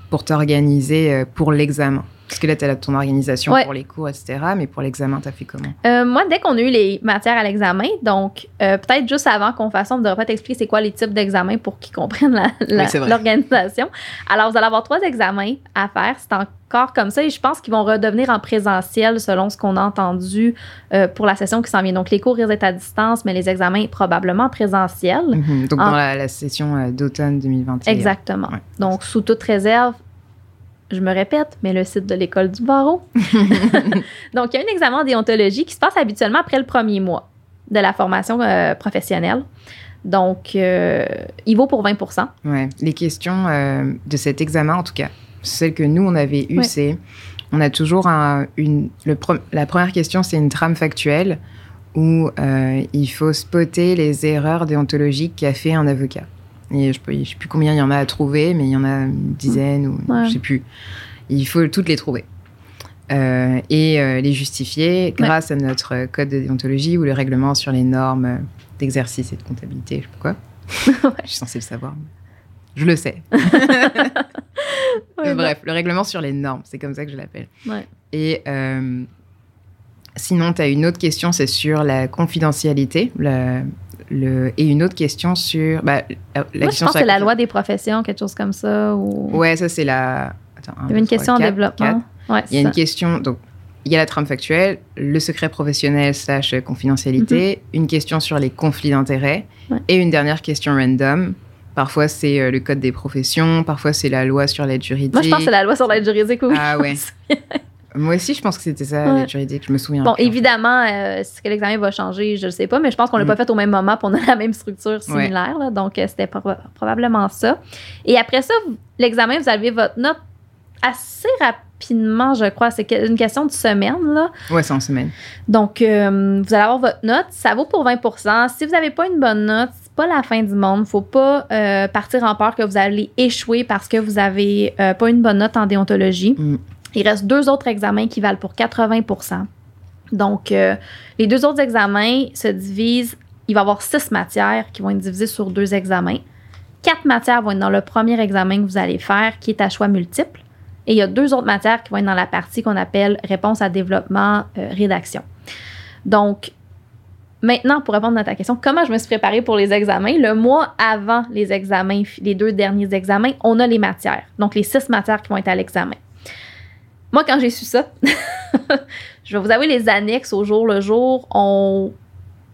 [SPEAKER 1] pour t'organiser euh, pour l'examen? Parce que là, tu as ton organisation
[SPEAKER 2] Ouais.
[SPEAKER 1] pour les cours, etc. Mais pour l'examen, tu as fait comment?
[SPEAKER 2] Euh, moi, dès qu'on a eu les matières à l'examen, donc euh, peut-être juste avant qu'on fasse ça, on devrait pas t'expliquer c'est quoi les types d'examens pour qu'ils comprennent la- la-
[SPEAKER 1] Oui, c'est vrai.
[SPEAKER 2] l'organisation. Alors, vous allez avoir trois examens à faire. C'est encore comme ça et je pense qu'ils vont redevenir en présentiel selon ce qu'on a entendu euh, pour la session qui s'en vient. Donc, les cours restent à distance, mais les examens probablement en présentiel.
[SPEAKER 1] Mhm. Donc, dans la, la session euh, d'automne 2021.
[SPEAKER 2] Exactement.
[SPEAKER 1] Ouais.
[SPEAKER 2] Donc, sous toute réserve, je me répète, mais le site de l'école du barreau. Donc, il y a un examen en déontologie qui se passe habituellement après le premier mois de la formation euh, professionnelle. Donc, euh, il vaut pour 20%
[SPEAKER 1] Ouais. Les questions euh, de cet examen, en tout cas, celles que nous, on avait eues,
[SPEAKER 2] Ouais.
[SPEAKER 1] c'est on a toujours un- une. Le la première question, c'est une trame factuelle où il faut spotter les erreurs déontologiques qu'a fait un avocat. Et je ne sais plus combien il y en a à trouver, mais il y en a une dizaine ou
[SPEAKER 2] Ouais.
[SPEAKER 1] je sais plus. Il faut toutes les trouver. Euh, et euh, les justifier grâce à notre code de déontologie ou le règlement sur les normes d'exercice et de comptabilité, je sais pas quoi. Je suis censée le savoir. Je le sais.
[SPEAKER 2] Ouais,
[SPEAKER 1] Bref, le règlement sur les normes, c'est comme ça que je l'appelle.
[SPEAKER 2] Ouais.
[SPEAKER 1] Et euh, sinon, tu as une autre question, c'est sur la confidentialité. la- le, et une autre question sur. Bah, la
[SPEAKER 2] Moi, je
[SPEAKER 1] question
[SPEAKER 2] pense que c'est la loi des professions, quelque chose comme ça. Ou...
[SPEAKER 1] Ouais, ça, c'est la. Attends, un,
[SPEAKER 2] Il y avait une question en développement. Ouais,
[SPEAKER 1] Il y a une question. Donc, il y a la trame factuelle, le secret professionnel slash confidentialité, une question sur les conflits d'intérêts
[SPEAKER 2] Mhm. Ouais.
[SPEAKER 1] et une dernière question random. Parfois, c'est euh, le code des professions, parfois, c'est la loi sur l'aide juridique.
[SPEAKER 2] Moi, je pense que c'est la loi sur l'aide juridique. Oui.
[SPEAKER 1] Ah ouais. Moi aussi, je pense que c'était ça,
[SPEAKER 2] Ouais.
[SPEAKER 1] l'aide juridique. Je me souviens.
[SPEAKER 2] Bon, évidemment, euh, est-ce que l'examen va changer, je ne sais pas, mais je pense qu'on l'a
[SPEAKER 1] Mm.
[SPEAKER 2] pas fait au même moment pour on a la même structure similaire. là. donc, euh, c'était proba- probablement ça. Et après ça, l'examen, vous avez votre note assez rapidement, je crois. C'est une question de semaine. Là.
[SPEAKER 1] Ouais, c'est en semaine.
[SPEAKER 2] Donc, euh, vous allez avoir votre note. Ça vaut pour 20% Si vous n'avez pas une bonne note, c'est pas la fin du monde. faut pas euh, partir en peur que vous allez échouer parce que vous avez euh, pas une bonne note en déontologie.
[SPEAKER 1] Mm.
[SPEAKER 2] Il reste deux autres examens qui valent pour 80% Donc, euh, les deux autres examens se divisent. Il va y avoir six matières qui vont être divisées sur deux examens. Quatre matières vont être dans le premier examen que vous allez faire, qui est à choix multiple. Et il y a deux autres matières qui vont être dans la partie qu'on appelle réponse à développement, euh, rédaction. Donc, maintenant, pour répondre à ta question, comment je me suis préparée pour les examens? Le mois avant les examens, les deux derniers examens, on a les matières. Donc, les six matières qui vont être à l'examen. Moi, quand j'ai su ça, je vais vous avouer, les annexes au jour le jour ont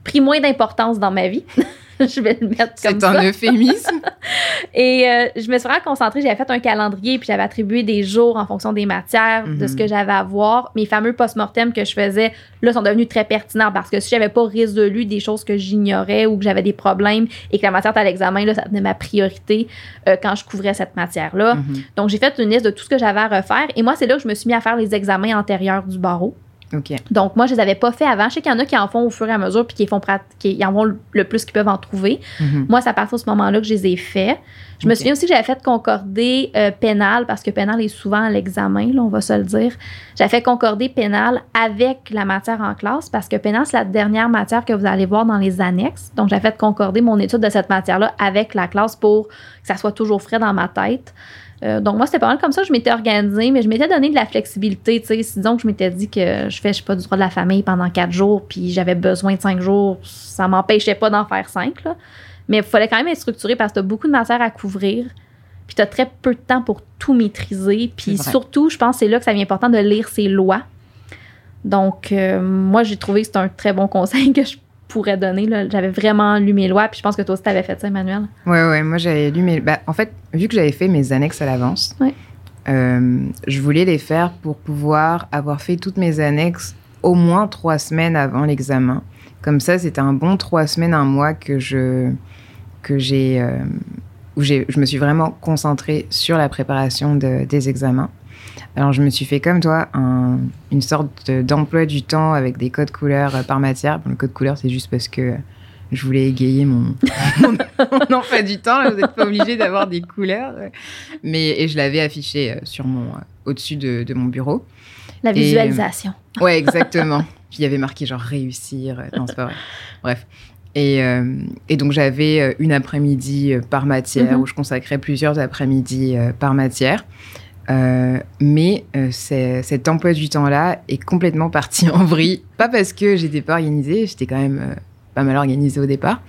[SPEAKER 2] pris moins d'importance dans ma vie. je vais le mettre comme
[SPEAKER 1] C'est
[SPEAKER 2] ça.
[SPEAKER 1] un euphémisme.
[SPEAKER 2] Et euh, je me suis vraiment concentrée. J'avais fait un calendrier, puis j'avais attribué des jours en fonction des matières, de ce
[SPEAKER 1] Mhm.
[SPEAKER 2] que j'avais à voir. Mes fameux post-mortem que je faisais, là, sont devenus très pertinents parce que si j'avais pas résolu des choses que j'ignorais ou que j'avais des problèmes et que la matière était à l'examen, là, ça devenait ma priorité euh, quand je couvrais cette matière-là.
[SPEAKER 1] Mhm.
[SPEAKER 2] Donc, j'ai fait une liste de tout ce que j'avais à refaire. Et moi, c'est là que je me suis mis à faire les examens antérieurs du barreau. Donc, moi, je les avais pas fait avant. Je sais qu'il y en a qui en font au fur et à mesure, puis qui, font prat- qui en vont le plus qu'ils peuvent en trouver.
[SPEAKER 1] Mhm.
[SPEAKER 2] Moi, c'est à partir de ce moment-là que je les ai faits. Je me souviens aussi que j'avais fait concorder euh, pénal, parce que pénal est souvent à l'examen, on va se le dire. J'avais fait concorder pénal avec la matière en classe, parce que pénal, c'est la dernière matière que vous allez voir dans les annexes. Donc, j'avais fait concorder mon étude de cette matière-là avec la classe pour que ça soit toujours frais dans ma tête. Euh, donc, moi, c'était pas mal comme ça. Je m'étais organisée, mais je m'étais donné de la flexibilité. Tu sais, disons que je m'étais dit que je fais, je sais pas, du droit de la famille pendant quatre jours, puis j'avais besoin de cinq jours, ça m'empêchait pas d'en faire cinq. Là. Mais il fallait quand même être structuré parce que tu as beaucoup de matière à couvrir. Puis tu as très peu de temps pour tout maîtriser. Puis surtout, je pense que c'est là que ça devient important de lire ces lois. Donc, euh, moi, j'ai trouvé que c'est un très bon conseil que je pourrais donner. J'avais vraiment lu mes lois. Puis je pense que toi aussi, tu avais fait ça, Emmanuel.
[SPEAKER 1] Ouais, ouais, moi j'avais lu mes. Bah, en fait, vu que j'avais fait mes annexes à l'avance,
[SPEAKER 2] Ouais.
[SPEAKER 1] euh, je voulais les faire pour pouvoir avoir fait toutes mes annexes au moins trois semaines avant l'examen. Comme ça, c'était un bon trois semaines, un mois que je que j'ai euh, où je me suis vraiment concentrée sur la préparation de- des examens. Alors, je me suis fait comme toi un- une sorte de- d'emploi du temps avec des codes couleurs euh, par matière. Bon, le code couleur, c'est juste parce que je voulais égayer mon, mon, mon emploi du temps. là, vous n'êtes pas obligé d'avoir des couleurs. euh. Mais, et je l'avais affiché euh, sur mon, euh, au-dessus de, de mon bureau.
[SPEAKER 2] La
[SPEAKER 1] Et,
[SPEAKER 2] visualisation.
[SPEAKER 1] Ouais, exactement. Puis il y avait marqué genre réussir. euh, Non, c'est pas vrai. Bref. Et, euh, et donc j'avais euh, une après-midi euh, par matière
[SPEAKER 2] Mhm.
[SPEAKER 1] où je consacrais plusieurs après-midi euh, par matière. Euh, mais euh, cet emploi du temps-là est complètement parti en vrille. Pas parce que j'étais pas organisée, j'étais quand même euh, pas mal organisée au départ.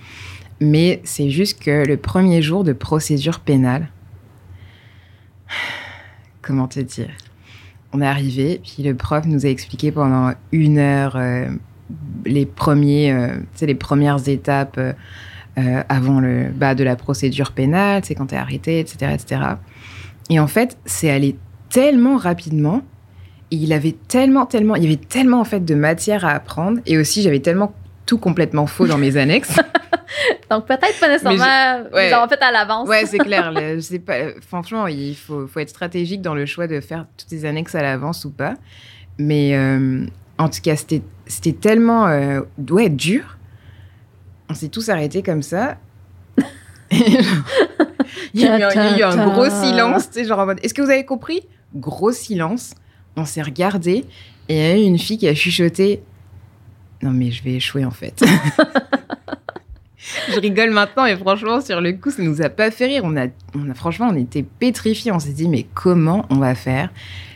[SPEAKER 1] Mais c'est juste que le premier jour de procédure pénale, comment te dire On est arrivé, puis le prof nous a expliqué pendant une heure euh, les, premiers, les premières étapes avant le bas de la procédure pénale, c'est quand tu es arrêté, etc., etc. Et en fait, c'est allé tellement rapidement. Et il avait tellement, tellement, il y avait tellement en fait de matière à apprendre. Et aussi, j'avais tellement tout complètement faux dans mes annexes.
[SPEAKER 2] Donc, peut-être pas nécessairement
[SPEAKER 1] ouais.
[SPEAKER 2] avoir fait à l'avance.
[SPEAKER 1] Ouais, c'est clair. le- je sais pas, franchement, il faut, faut être stratégique dans le choix de faire toutes les annexes à l'avance ou pas. Mais euh, en tout cas, c'était c'était tellement euh, ouais, dur. On s'est tous arrêtés comme ça. il, y a eu, un- gros silence, tu sais, genre en mode Est-ce que vous avez compris? Gros silence. On s'est regardé et il y a eu une fille qui a chuchoté Non, mais je vais échouer en fait. je rigole maintenant, mais franchement, sur le coup, ça nous a pas fait rire. On a, on a franchement, on était pétrifiés. On s'est dit, mais comment on va faire?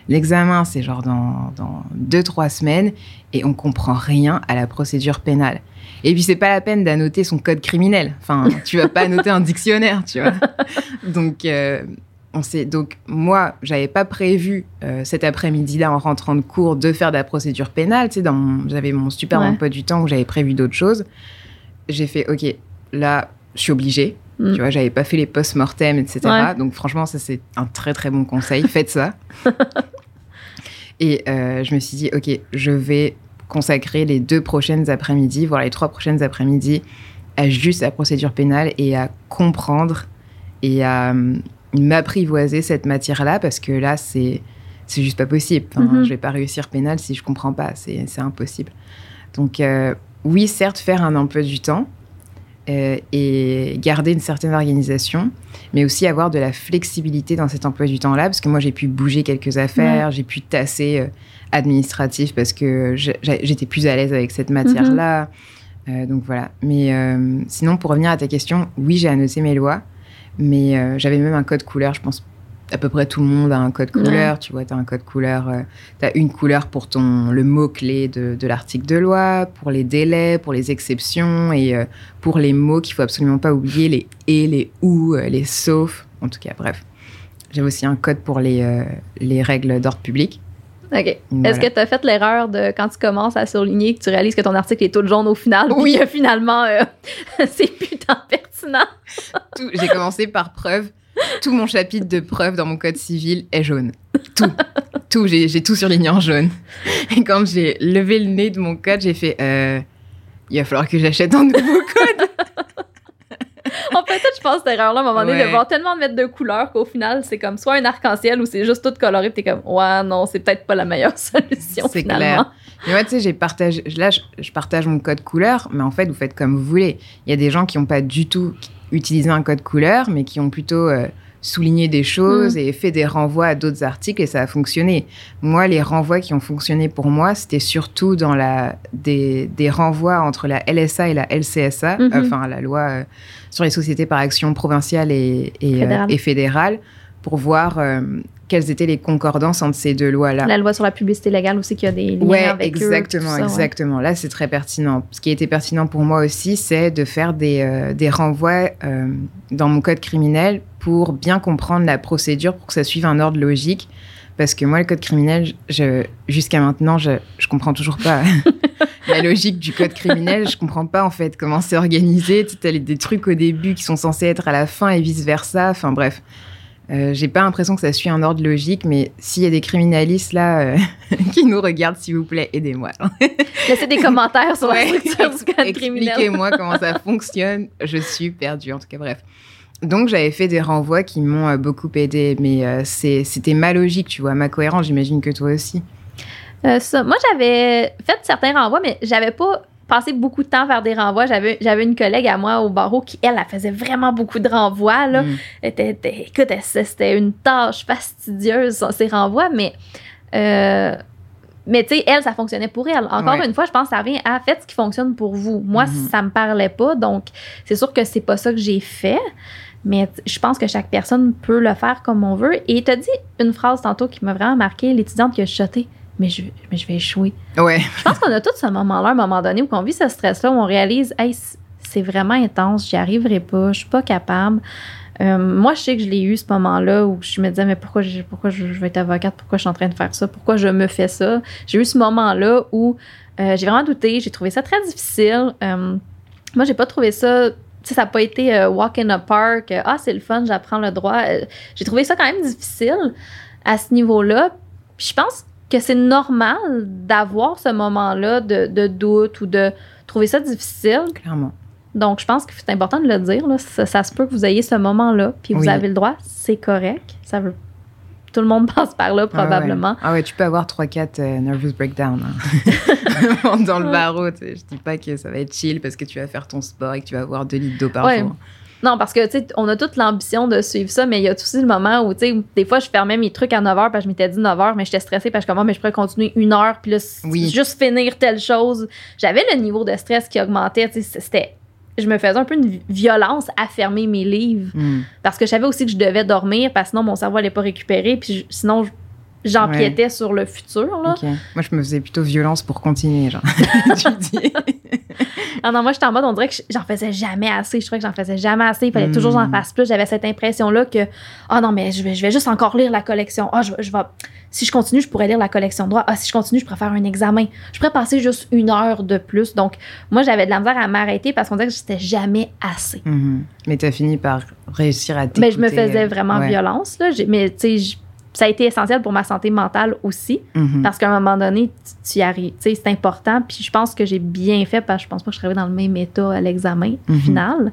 [SPEAKER 1] L'examen, c'est genre dans, dans deux, trois semaines et on comprend rien à la procédure pénale. Et puis, c'est pas la peine d'annoter son code criminel. Enfin, tu vas pas annoter un dictionnaire, tu vois. Donc, euh, on s'est, donc, moi, j'avais pas prévu euh, cet après-midi-là, en rentrant de cours, de faire de la procédure pénale. Tu sais, j'avais mon super
[SPEAKER 2] Ouais.
[SPEAKER 1] emploi du temps où j'avais prévu d'autres choses. J'ai fait, OK, là, je suis obligée.
[SPEAKER 2] Mm.
[SPEAKER 1] Tu vois, j'avais pas fait les post-mortem, etc.
[SPEAKER 2] Ouais.
[SPEAKER 1] Donc, franchement, ça, c'est un très, très bon conseil. Faites ça. Et euh, je me suis dit, OK, je vais consacrer les deux prochaines après-midi, voire les trois prochaines après-midi, à juste la procédure pénale et à comprendre et à hum, m'apprivoiser cette matière-là, parce que là, c'est c'est juste pas possible. Enfin,
[SPEAKER 2] Mhm.
[SPEAKER 1] Je vais pas réussir pénal si je comprends pas. C'est c'est impossible. Donc, euh, oui, certes, faire un emploi du temps euh, et garder une certaine organisation, mais aussi avoir de la flexibilité dans cet emploi du temps-là, parce que moi, j'ai pu bouger quelques affaires, j'ai pu tasser euh, administratif parce que j'étais plus à l'aise avec cette matière-là. Euh, donc voilà. Mais sinon, pour revenir à ta question, oui, j'ai annoté mes lois, mais j'avais même un code couleur, je pense. À peu près tout le monde a un code couleur. Tu vois, tu as un code couleur. tu as une couleur pour ton, le mot-clé de, de l'article de loi, pour les délais, pour les exceptions et euh, pour les mots qu'il faut absolument pas oublier, les et, les ou, euh, les sauf. En tout cas, bref. J'avais aussi un code pour les, euh, les règles d'ordre public.
[SPEAKER 2] OK.
[SPEAKER 1] Voilà.
[SPEAKER 2] Est-ce que tu as fait l'erreur de quand tu commences à surligner que tu réalises que ton article est tout jaune au final?
[SPEAKER 1] Oui.
[SPEAKER 2] Puis que finalement, euh, c'est putain pertinent?
[SPEAKER 1] Tout- J'ai commencé par preuve. Tout mon chapitre de preuve dans mon code civil est jaune. Tout. tout. J'ai tout surligné en jaune. Et quand j'ai levé le nez de mon code, j'ai fait euh, il va falloir que j'achète un nouveau code.
[SPEAKER 2] Peut être, je pense, cette erreur-là, à un moment donné,
[SPEAKER 1] Ouais.
[SPEAKER 2] de voir tellement de mettre de couleurs qu'au final, c'est comme soit un arc-en-ciel ou c'est juste tout coloré, t'es comme, ouais, non, c'est peut-être pas la meilleure solution
[SPEAKER 1] C'est
[SPEAKER 2] finalement.
[SPEAKER 1] clair. Mais moi, tu sais, j'ai partagé. Là, je, je partage mon code couleur, mais en fait, vous faites comme vous voulez. Il y a des gens qui n'ont pas du tout utilisé un code couleur, mais qui ont plutôt euh, souligné des choses et fait des renvois à d'autres articles et ça a fonctionné. Moi, les renvois qui ont fonctionné pour moi, c'était surtout dans la des, des renvois entre la LSA et la LCSA,
[SPEAKER 2] Mhm.
[SPEAKER 1] enfin la loi euh, sur les sociétés par action provinciale et, et, euh,
[SPEAKER 2] Fédérale.
[SPEAKER 1] et fédérale, pour voir euh, quelles étaient les concordances entre ces deux lois-là.
[SPEAKER 2] La loi sur la publicité légale aussi, qu'il y a des liens
[SPEAKER 1] Ouais,
[SPEAKER 2] avec eux,
[SPEAKER 1] exactement,
[SPEAKER 2] ça, ouais.
[SPEAKER 1] exactement. Là, c'est très pertinent. Ce qui était pertinent pour moi aussi, c'est de faire des, euh, des renvois euh, dans mon code criminel pour bien comprendre la procédure, pour que ça suive un ordre logique. Parce que moi, le code criminel, je, jusqu'à maintenant, je, je comprends toujours pas la logique du code criminel. Je comprends pas, en fait, comment c'est organisé. Tu as des trucs au début qui sont censés être à la fin et vice-versa. Enfin, bref. Euh, j'ai pas l'impression que ça suit un ordre logique, mais s'il y a des criminalistes là euh, qui nous regardent, s'il vous plaît, aidez-moi.
[SPEAKER 2] Laissez des commentaires sur la
[SPEAKER 1] Ouais.
[SPEAKER 2] structure du code.
[SPEAKER 1] Expliquez-moi comment ça fonctionne. Je suis perdue, en tout cas, bref. Donc, j'avais fait des renvois qui m'ont euh, beaucoup aidé, mais c'était ma logique, tu vois, ma cohérence, j'imagine que toi aussi.
[SPEAKER 2] Ça, moi, j'avais fait certains renvois, mais j'avais pas passé beaucoup de temps à faire des renvois. J'avais, j'avais une collègue à moi au barreau qui, elle, elle faisait vraiment beaucoup de renvois. Là.
[SPEAKER 1] Mm.
[SPEAKER 2] Était- était- écoute, c'était une tâche fastidieuse, ces renvois, mais. euh, mais tu sais, elle, ça fonctionnait pour elle. Encore
[SPEAKER 1] Ouais.
[SPEAKER 2] une fois, je pense que ça revient à faites ce qui fonctionne pour vous. Moi,
[SPEAKER 1] Mhm.
[SPEAKER 2] ça me parlait pas, donc c'est sûr que c'est pas ça que j'ai fait. Mais je pense que chaque personne peut le faire comme on veut. Et tu as dit une phrase tantôt qui m'a vraiment marqué l'étudiante qui a chuté. Mais je, mais je vais échouer.
[SPEAKER 1] Ouais,
[SPEAKER 2] Je pense qu'on a tous ce moment-là, un moment donné, où on vit ce stress-là, où on réalise, hey, c'est vraiment intense, j'y arriverai pas, je suis pas capable. Euh, moi, je sais que je l'ai eu ce moment-là où je me disais, mais pourquoi, je, pourquoi je, je vais être avocate, pourquoi je suis en train de faire ça, pourquoi je me fais ça? J'ai eu ce moment-là où euh, j'ai vraiment douté, j'ai trouvé ça très difficile. Euh, moi, j'ai pas trouvé ça. Tu sais, ça n'a pas été euh, walk in a park, euh, ah, c'est le fun, j'apprends le droit. Euh, j'ai trouvé ça quand même difficile à ce niveau-là. Puis je pense que c'est normal d'avoir ce moment-là de, de doute ou de trouver ça difficile.
[SPEAKER 1] clairement.
[SPEAKER 2] Donc, je pense que c'est important de le dire. Là. Ça, ça se peut que vous ayez ce moment-là, puis vous avez le droit, c'est correct. Ça veut... Tout le monde passe par là,
[SPEAKER 1] Ah ouais.
[SPEAKER 2] probablement.
[SPEAKER 1] Ah ouais, tu peux avoir 3-4 euh, nervous breakdown hein. dans le barreau. tu sais. Je dis pas que ça va être chill parce que tu vas faire ton sport et que tu vas avoir 2 litres d'eau par
[SPEAKER 2] Ouais.
[SPEAKER 1] jour.
[SPEAKER 2] Non, parce que, tu sais, on a toute l'ambition de suivre ça, mais il y a aussi le moment où, tu sais, des fois, je fermais mes trucs à 9 h parce que je m'étais dit 9 h, mais j'étais stressée parce que comment, mais je pourrais continuer une heure, puis là, c-
[SPEAKER 1] Oui.
[SPEAKER 2] juste finir telle chose. J'avais le niveau de stress qui augmentait, tu sais, c'était. Je me faisais un peu une vi- violence à fermer mes livres
[SPEAKER 1] Hmm.
[SPEAKER 2] parce que je savais aussi que je devais dormir parce que sinon mon cerveau allait pas récupérer, puis je- sinon, je- j'empiétais sur le futur, là.
[SPEAKER 1] Moi, je me faisais plutôt violence pour continuer, genre. tu dis.
[SPEAKER 2] Ah non, moi, j'étais en mode, on dirait que j'en faisais jamais assez. Je trouvais que j'en faisais jamais assez. Il fallait toujours que j'en fasse plus. J'avais cette impression-là que, ah non, mais je vais, je vais juste encore lire la collection. Ah, je, je vais, si je continue, je pourrais lire la collection de droit. Ah, si je continue, je pourrais faire un examen. Je pourrais passer juste une heure de plus. Donc, moi, j'avais de la misère à m'arrêter parce qu'on dirait que c'était jamais assez.
[SPEAKER 1] Mhm. Mais tu as fini par réussir à t'écouter.
[SPEAKER 2] Mais je me faisais
[SPEAKER 1] euh,
[SPEAKER 2] vraiment
[SPEAKER 1] ouais.
[SPEAKER 2] violence. Là. Mais, tu sais, ça a été essentiel pour ma santé mentale aussi.
[SPEAKER 1] Mhm.
[SPEAKER 2] Parce qu'à un moment donné, tu, tu y arrives. Tu sais, c'est important. Puis je pense que j'ai bien fait parce que je pense pas que je serais dans le même état à l'examen
[SPEAKER 1] Mhm.
[SPEAKER 2] final.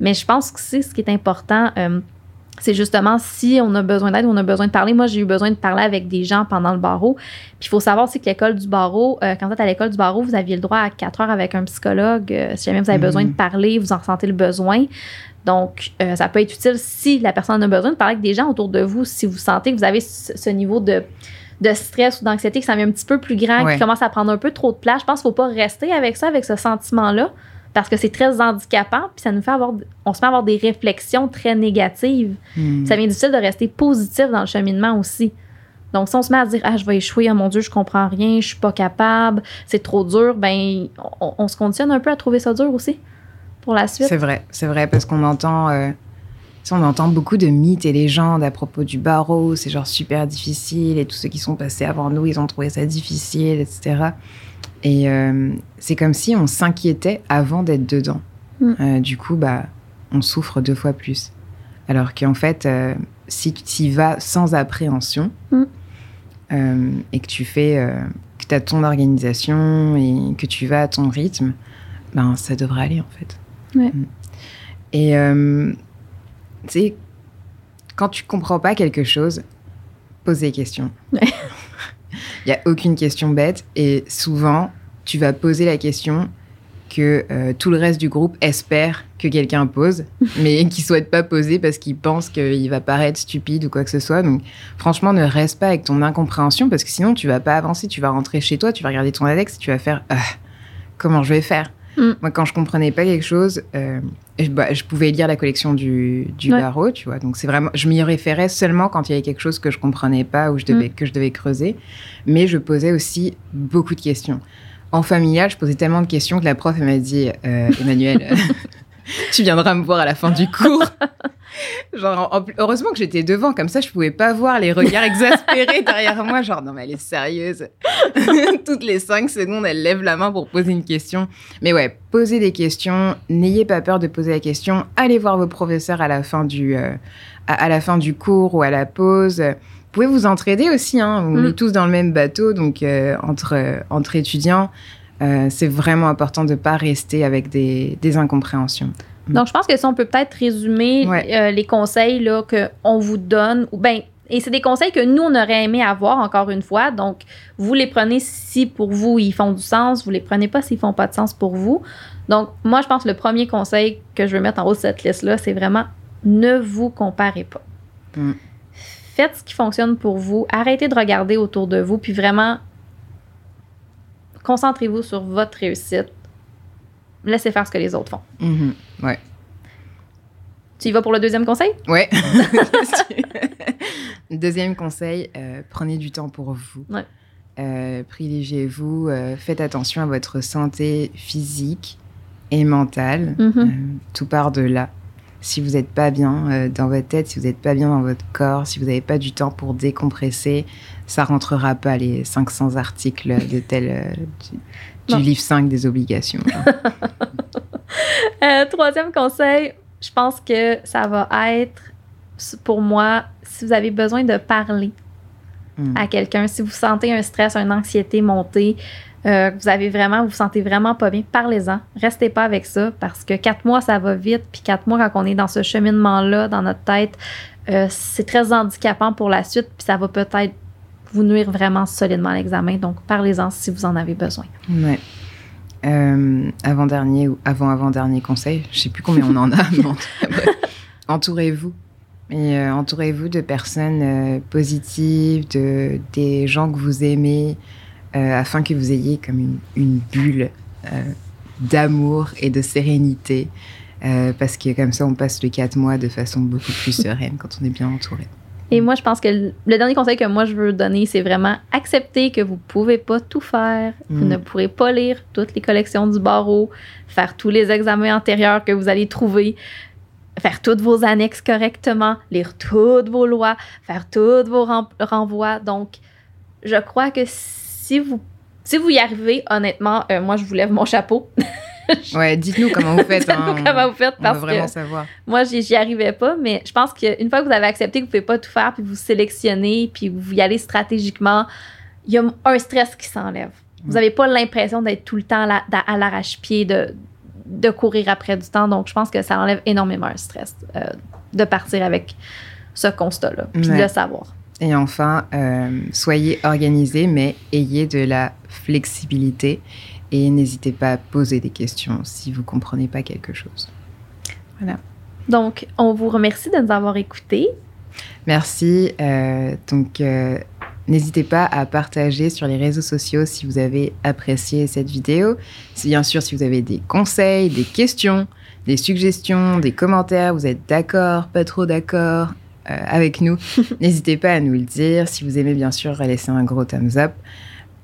[SPEAKER 2] Mais je pense que c'est ce qui est important. euh, c'est justement si on a besoin d'aide on a besoin de parler. Moi, j'ai eu besoin de parler avec des gens pendant le barreau. Puis il faut savoir aussi que l'école du barreau, euh, quand vous êtes à l'école du barreau, vous aviez le droit à 4 heures avec un psychologue. euh, si jamais vous avez
[SPEAKER 1] Mhm.
[SPEAKER 2] besoin de parler, vous en ressentez le besoin. Donc, euh, ça peut être utile si la personne a besoin de parler avec des gens autour de vous, si vous sentez que vous avez ce, ce niveau de, de stress ou d'anxiété qui s'en vient un petit peu plus grand,
[SPEAKER 1] Ouais.
[SPEAKER 2] qui commence à prendre un peu trop de place. Je pense qu'il ne faut pas rester avec ça, avec ce sentiment-là, parce que c'est très handicapant, puis ça nous fait avoir, on se met à avoir des réflexions très négatives.
[SPEAKER 1] Mhm.
[SPEAKER 2] Ça devient difficile de rester positif dans le cheminement aussi. Donc, si on se met à dire, ah, je vais échouer, oh mon Dieu, je comprends rien, je suis pas capable, c'est trop dur, ben, on, on se conditionne un peu à trouver ça dur aussi pour la suite?
[SPEAKER 1] C'est vrai, c'est vrai, parce qu'on entend. euh, on entend beaucoup de mythes et légendes à propos du barreau, c'est genre super difficile et tous ceux qui sont passés avant nous, ils ont trouvé ça difficile, etc. Et euh, c'est comme si on s'inquiétait avant d'être dedans.
[SPEAKER 2] Mm.
[SPEAKER 1] Euh, du coup, bah, on souffre deux fois plus. Alors qu'en fait, si tu y vas sans appréhension
[SPEAKER 2] Mm.
[SPEAKER 1] et que tu fais, que tu as ton organisation et que tu vas à ton rythme, ben, ça devrait aller en fait.
[SPEAKER 2] Ouais.
[SPEAKER 1] Mm. Et euh, tu sais, quand tu comprends pas quelque chose, pose des questions.
[SPEAKER 2] Ouais.
[SPEAKER 1] Il n'y a aucune question bête et souvent, tu vas poser la question que euh, tout le reste du groupe espère que quelqu'un pose, mais qui souhaite pas poser parce qu'il pense qu'il va paraître stupide ou quoi que ce soit. Donc, franchement, ne reste pas avec ton incompréhension parce que sinon, tu vas pas avancer. Tu vas rentrer chez toi, tu vas regarder ton index tu vas faire Ah, comment je vais faire?
[SPEAKER 2] Mm.
[SPEAKER 1] Moi, quand je comprenais pas quelque chose, euh, je, bah, je pouvais lire la collection du, du
[SPEAKER 2] Ouais.
[SPEAKER 1] barreau, tu vois. Donc, c'est vraiment, je m'y référais seulement quand il y avait quelque chose que je comprenais pas ou je devais, que je devais creuser. Mais je posais aussi beaucoup de questions. En familial, je posais tellement de questions que la prof elle m'a dit euh, Emmanuel, tu viendras me voir à la fin du cours. Genre, en- heureusement que j'étais devant, comme ça je pouvais pas voir les regards exaspérés derrière moi. Genre, non, mais elle est sérieuse. Toutes les cinq secondes, elle lève la main pour poser une question. Mais ouais, posez des questions. N'ayez pas peur de poser la question. Allez voir vos professeurs à la fin du, euh, à, à la fin du cours ou à la pause. Vous pouvez vous entraider aussi. Hein. On
[SPEAKER 2] Mm.
[SPEAKER 1] est tous dans le même bateau, donc euh, entre, euh, entre étudiants, euh, c'est vraiment important de pas rester avec des, des incompréhensions.
[SPEAKER 2] Donc, je pense que si on peut peut-être résumer
[SPEAKER 1] Ouais.
[SPEAKER 2] euh, les conseils là, qu'on vous donne, ou ben, et c'est des conseils que nous, on aurait aimé avoir, encore une fois. Donc, vous les prenez si pour vous, ils font du sens. Vous les prenez pas s'ils font pas de sens pour vous. Donc, moi, je pense que le premier conseil que je veux mettre en haut de cette liste-là, c'est vraiment ne vous comparez pas.
[SPEAKER 1] Mm.
[SPEAKER 2] Faites ce qui fonctionne pour vous. Arrêtez de regarder autour de vous. Puis vraiment, concentrez-vous sur votre réussite. Laissez faire ce que les autres font.
[SPEAKER 1] Mhm. Ouais.
[SPEAKER 2] Tu y vas pour le deuxième conseil?
[SPEAKER 1] Ouais. Deuxième conseil, euh, prenez du temps pour vous.
[SPEAKER 2] Ouais.
[SPEAKER 1] Euh, privilégiez-vous, euh, faites attention à votre santé physique et mentale.
[SPEAKER 2] Mhm.
[SPEAKER 1] Euh, tout part de là. Si vous n'êtes pas bien dans votre tête, si vous n'êtes pas bien dans votre corps, si vous n'avez pas du temps pour décompresser, ça rentrera pas les 500 articles de tel du,
[SPEAKER 2] Non.
[SPEAKER 1] livre 5 des obligations.
[SPEAKER 2] Euh, troisième conseil, je pense que ça va être pour moi, si vous avez besoin de parler
[SPEAKER 1] Mm.
[SPEAKER 2] à quelqu'un, si vous sentez un stress, une anxiété monter, euh, que vous avez vraiment, vous vous sentez vraiment pas bien, parlez-en. Restez pas avec ça parce que quatre mois, ça va vite. Puis quatre mois, quand on est dans ce cheminement-là, dans notre tête, euh, c'est très handicapant pour la suite. Puis ça va peut-être vous nuire vraiment solidement à l'examen. Donc, parlez-en si vous en avez besoin.
[SPEAKER 1] Ouais. Euh, avant-dernier ou avant-avant-dernier conseil, je sais plus combien on en a, mais entourez-vous. Et euh, entourez-vous de personnes euh, positives, de, des gens que vous aimez, afin que vous ayez comme une, une bulle d'amour et de sérénité. Parce que comme ça, on passe les quatre mois de façon beaucoup plus sereine quand on est bien entouré.
[SPEAKER 2] Et moi, je pense que le le dernier conseil que moi je veux donner, c'est vraiment accepter que vous pouvez pas tout faire. Vous
[SPEAKER 1] Mm.
[SPEAKER 2] ne pourrez pas lire toutes les collections du barreau, faire tous les examens antérieurs que vous allez trouver, faire toutes vos annexes correctement, lire toutes vos lois, faire tous vos ren- renvois. Donc, je crois que si vous si vous y arrivez, honnêtement, euh, moi je vous lève mon chapeau.
[SPEAKER 1] Ouais, dites-nous comment vous faites. hein.
[SPEAKER 2] Dites-nous comment vous faites
[SPEAKER 1] On veut
[SPEAKER 2] parce
[SPEAKER 1] vraiment
[SPEAKER 2] que
[SPEAKER 1] savoir.
[SPEAKER 2] moi, j'y arrivais pas, mais je pense qu'une fois que vous avez accepté que vous pouvez pas tout faire, puis vous sélectionnez, puis vous y allez stratégiquement, il y a un stress qui s'enlève. Vous
[SPEAKER 1] Mm.
[SPEAKER 2] n'avez pas l'impression d'être tout le temps à la- à l'arrache-pied, de, de courir après du temps. Donc, je pense que ça enlève énormément un stress euh, de partir avec ce constat-là, puis de le savoir.
[SPEAKER 1] Et enfin, euh, soyez organisés, mais ayez de la flexibilité et n'hésitez pas à poser des questions si vous comprenez pas quelque chose.
[SPEAKER 2] Donc, on vous remercie de nous avoir écoutés.
[SPEAKER 1] Merci. euh, donc, euh, n'hésitez pas à partager sur les réseaux sociaux si vous avez apprécié cette vidéo. Si, bien sûr, si vous avez des conseils, des questions, des suggestions, des commentaires, vous êtes d'accord, pas trop d'accord euh, avec nous, n'hésitez pas à nous le dire. Si vous aimez, bien sûr, laissez un gros thumbs up.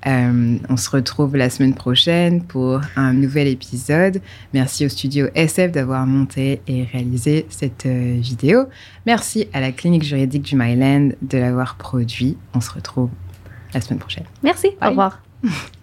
[SPEAKER 1] Euh, on se retrouve la semaine prochaine pour un nouvel épisode. Merci au studio SF d'avoir monté et réalisé cette euh, vidéo. Merci à la clinique juridique du Myland de l'avoir produit. On se retrouve la semaine prochaine.
[SPEAKER 2] Merci. Au revoir.